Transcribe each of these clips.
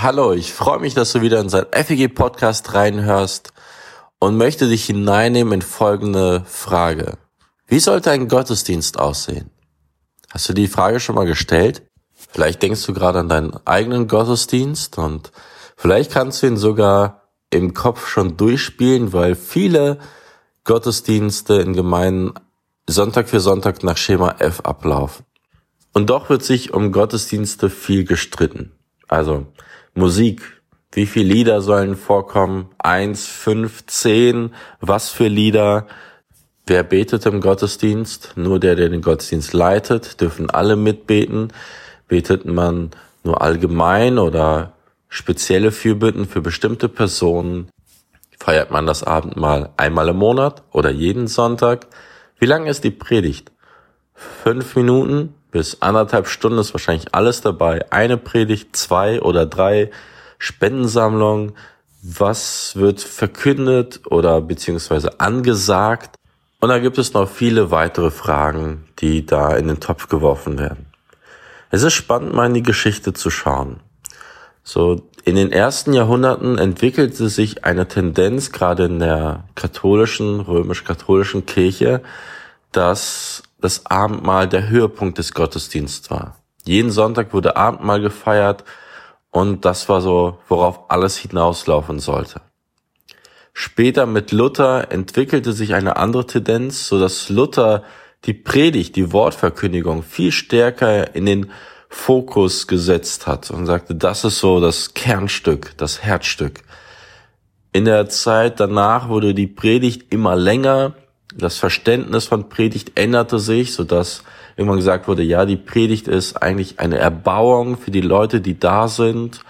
Hallo, ich freue mich, dass du wieder in sein FEG Podcast reinhörst und möchte dich hineinnehmen in folgende Frage. Wie sollte ein Gottesdienst aussehen? Hast du die Frage schon mal gestellt? Vielleicht denkst du gerade an deinen eigenen Gottesdienst und vielleicht kannst du ihn sogar im Kopf schon durchspielen, weil viele Gottesdienste in Gemeinden Sonntag für Sonntag nach Schema F ablaufen. Und doch wird sich um Gottesdienste viel gestritten. Also Musik. Wie viele Lieder sollen vorkommen? Eins, fünf, zehn? Was für Lieder? Wer betet im Gottesdienst? Nur der, der den Gottesdienst leitet. Dürfen alle mitbeten? Betet man nur allgemein oder spezielle Fürbitten für bestimmte Personen? Feiert man das Abendmahl einmal im Monat oder jeden Sonntag? Wie lange ist die Predigt? Fünf Minuten? Bis anderthalb Stunden ist wahrscheinlich alles dabei. Eine Predigt, zwei oder drei Spendensammlungen. Was wird verkündet oder beziehungsweise angesagt? Und da gibt es noch viele weitere Fragen, die da in den Topf geworfen werden. Es ist spannend, mal in die Geschichte zu schauen. So, in den ersten Jahrhunderten entwickelte sich eine Tendenz, gerade in der katholischen, römisch-katholischen Kirche, dass das Abendmahl der Höhepunkt des Gottesdienstes war. Jeden Sonntag wurde Abendmahl gefeiert und das war so, worauf alles hinauslaufen sollte. Später mit Luther entwickelte sich eine andere Tendenz, so dass Luther die Predigt, die Wortverkündigung viel stärker in den Fokus gesetzt hat und sagte, das ist so das Kernstück, das Herzstück. In der Zeit danach wurde die Predigt immer länger das Verständnis von Predigt änderte sich, so dass irgendwann gesagt wurde, ja, die Predigt ist eigentlich eine Erbauung für die Leute, die da sind.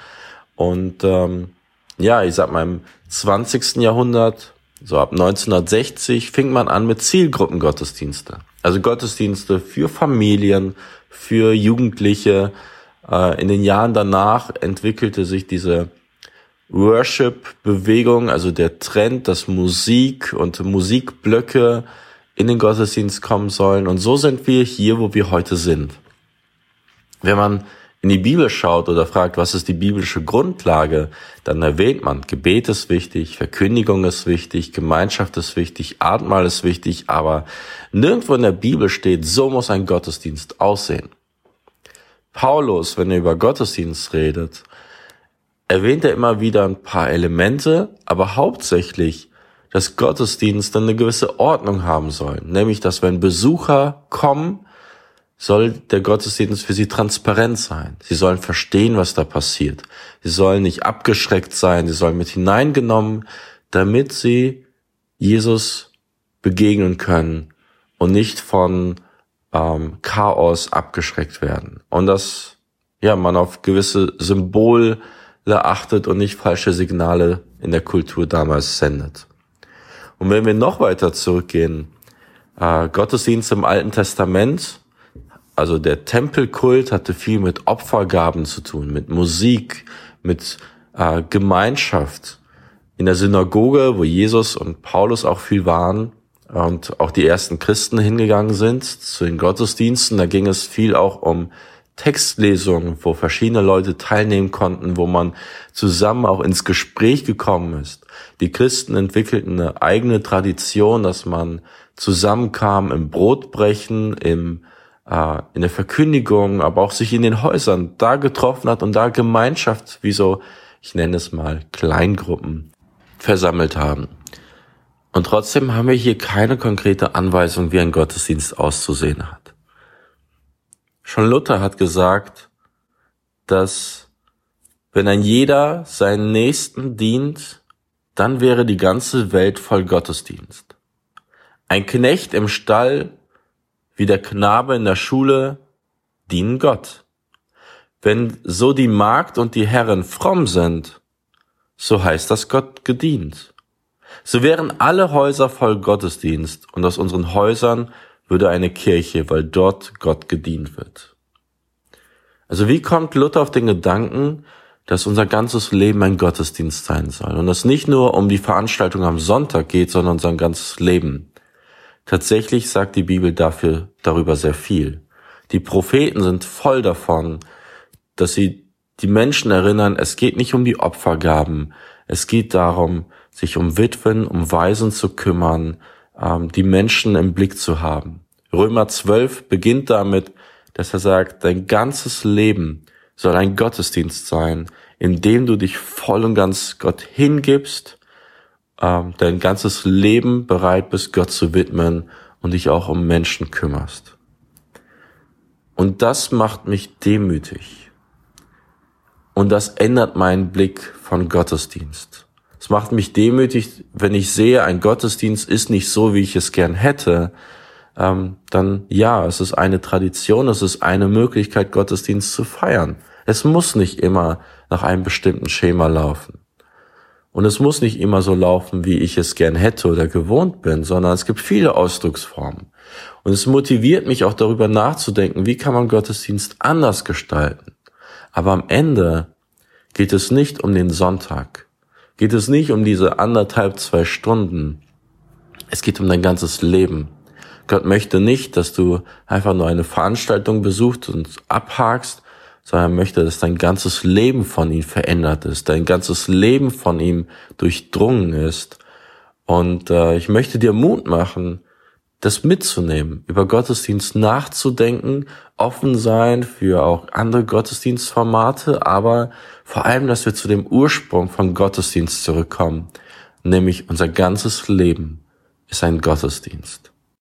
Und ähm, ja, ich sag mal, im 20. Jahrhundert, so ab 1960, fing man an mit Zielgruppengottesdienste. Also Gottesdienste für Familien, für Jugendliche. Äh, in den Jahren danach entwickelte sich diese Worship-Bewegung, also der Trend, dass Musik und Musikblöcke in den Gottesdienst kommen sollen. Und so sind wir hier, wo wir heute sind. Wenn man in die Bibel schaut oder fragt, was ist die biblische Grundlage, dann erwähnt man, Gebet ist wichtig, Verkündigung ist wichtig, Gemeinschaft ist wichtig, Abendmahl ist wichtig, aber nirgendwo in der Bibel steht, so muss ein Gottesdienst aussehen. Paulus, wenn er über Gottesdienst redet, erwähnt er immer wieder ein paar Elemente, aber hauptsächlich, dass Gottesdienste eine gewisse Ordnung haben sollen. Nämlich, dass wenn Besucher kommen, soll der Gottesdienst für sie transparent sein. Sie sollen verstehen, was da passiert. Sie sollen nicht abgeschreckt sein. Sie sollen mit hineingenommen, damit sie Jesus begegnen können und nicht von ähm, Chaos abgeschreckt werden. Und dass ja man auf gewisse Symbol achtet und nicht falsche Signale in der Kultur damals sendet. Und wenn wir noch weiter zurückgehen, äh, Gottesdienst im Alten Testament, also der Tempelkult hatte viel mit Opfergaben zu tun, mit Musik, mit äh, Gemeinschaft. In der Synagoge, wo Jesus und Paulus auch viel waren und auch die ersten Christen hingegangen sind zu den Gottesdiensten, da ging es viel auch um Textlesungen, wo verschiedene Leute teilnehmen konnten, wo man zusammen auch ins Gespräch gekommen ist. Die Christen entwickelten eine eigene Tradition, dass man zusammenkam im Brotbrechen, im, äh, in der Verkündigung, aber auch sich in den Häusern da getroffen hat und da Gemeinschaft, wie so, ich nenne es mal, Kleingruppen versammelt haben. Und trotzdem haben wir hier keine konkrete Anweisung, wie ein Gottesdienst auszusehen hat. Schon Luther hat gesagt, dass wenn ein jeder seinen Nächsten dient, dann wäre die ganze Welt voll Gottesdienst. Ein Knecht im Stall wie der Knabe in der Schule dienen Gott. Wenn so die Magd und die Herren fromm sind, so heißt das Gott gedient. So wären alle Häuser voll Gottesdienst und aus unseren Häusern würde eine Kirche, weil dort Gott gedient wird. Also wie kommt Luther auf den Gedanken, dass unser ganzes Leben ein Gottesdienst sein soll und es nicht nur um die Veranstaltung am Sonntag geht, sondern unser ganzes Leben. Tatsächlich sagt die Bibel dafür darüber sehr viel. Die Propheten sind voll davon, dass sie die Menschen erinnern, es geht nicht um die Opfergaben, es geht darum, sich um Witwen, um Waisen zu kümmern, die Menschen im Blick zu haben. Römer 12 beginnt damit, dass er sagt, dein ganzes Leben soll ein Gottesdienst sein, in dem du dich voll und ganz Gott hingibst, ähm, dein ganzes Leben bereit bist, Gott zu widmen und dich auch um Menschen kümmerst. Und das macht mich demütig. Und das ändert meinen Blick von Gottesdienst. Es macht mich demütig, wenn ich sehe, ein Gottesdienst ist nicht so, wie ich es gern hätte, ähm, dann ja, es ist eine Tradition, es ist eine Möglichkeit, Gottesdienst zu feiern. Es muss nicht immer nach einem bestimmten Schema laufen. Und es muss nicht immer so laufen, wie ich es gern hätte oder gewohnt bin, sondern es gibt viele Ausdrucksformen. Und es motiviert mich auch darüber nachzudenken, wie kann man Gottesdienst anders gestalten. Aber am Ende geht es nicht um den Sonntag, geht es nicht um diese anderthalb, zwei Stunden. Es geht um dein ganzes Leben. Gott möchte nicht, dass du einfach nur eine Veranstaltung besuchst und abhakst, sondern er möchte, dass dein ganzes Leben von ihm verändert ist, dein ganzes Leben von ihm durchdrungen ist. Und äh, ich möchte dir Mut machen, das mitzunehmen, über Gottesdienst nachzudenken, offen sein für auch andere Gottesdienstformate, aber vor allem, dass wir zu dem Ursprung von Gottesdienst zurückkommen, nämlich unser ganzes Leben ist ein Gottesdienst.